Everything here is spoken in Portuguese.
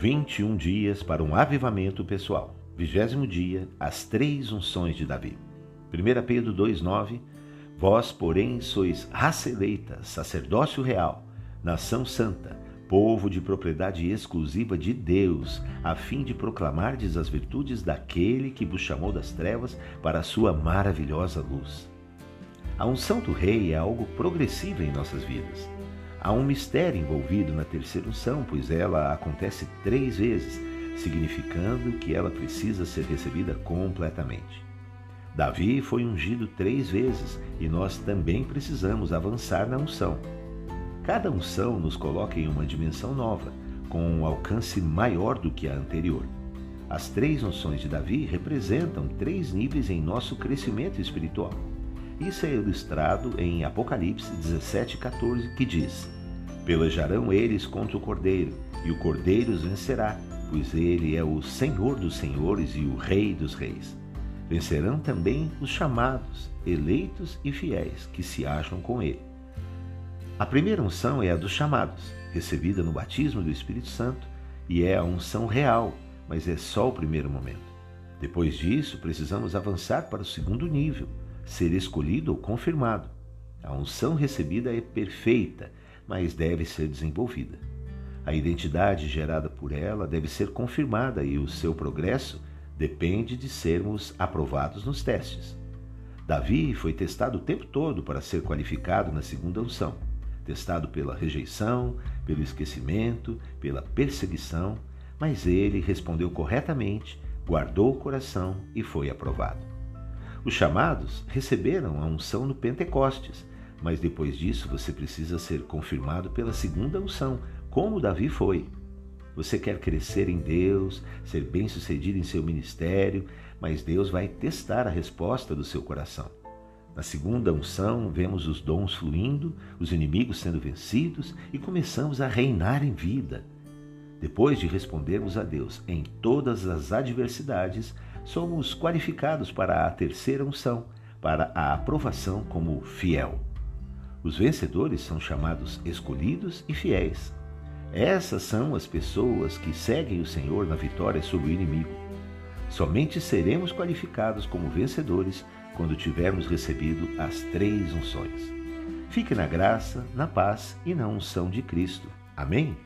21 dias para um avivamento pessoal. Vigésimo dia, as três unções de Davi. 1 Pedro 2,9 Vós, porém, sois raça eleita, sacerdócio real, nação santa, povo de propriedade exclusiva de Deus, a fim de proclamardes as virtudes daquele que vos chamou das trevas para a sua maravilhosa luz. A unção do rei é algo progressivo em nossas vidas. Há um mistério envolvido na terceira unção, pois ela acontece três vezes, significando que ela precisa ser recebida completamente. Davi foi ungido três vezes e nós também precisamos avançar na unção. Cada unção nos coloca em uma dimensão nova, com um alcance maior do que a anterior. As três unções de Davi representam três níveis em nosso crescimento espiritual. Isso é ilustrado em Apocalipse 17,14, que diz: Pelejarão eles contra o cordeiro, e o cordeiro os vencerá, pois ele é o Senhor dos senhores e o Rei dos reis. Vencerão também os chamados, eleitos e fiéis que se acham com ele. A primeira unção é a dos chamados, recebida no batismo do Espírito Santo, e é a unção real, mas é só o primeiro momento. Depois disso, precisamos avançar para o segundo nível, ser escolhido ou confirmado. A unção recebida é perfeita, mas deve ser desenvolvida. A identidade gerada por ela deve ser confirmada e o seu progresso depende de sermos aprovados nos testes. Davi foi testado o tempo todo para ser qualificado na segunda unção. Testado pela rejeição, pelo esquecimento, pela perseguição, mas ele respondeu corretamente, guardou o coração e foi aprovado. Os chamados receberam a unção no Pentecostes, mas depois disso você precisa ser confirmado pela segunda unção, como Davi foi. Você quer crescer em Deus, ser bem-sucedido em seu ministério, mas Deus vai testar a resposta do seu coração. Na segunda unção, vemos os dons fluindo, os inimigos sendo vencidos e começamos a reinar em vida. Depois de respondermos a Deus em todas as adversidades, somos qualificados para a terceira unção, para a aprovação como fiel. Os vencedores são chamados escolhidos e fiéis. Essas são as pessoas que seguem o Senhor na vitória sobre o inimigo. Somente seremos qualificados como vencedores quando tivermos recebido as três unções. Fique na graça, na paz e na unção de Cristo. Amém?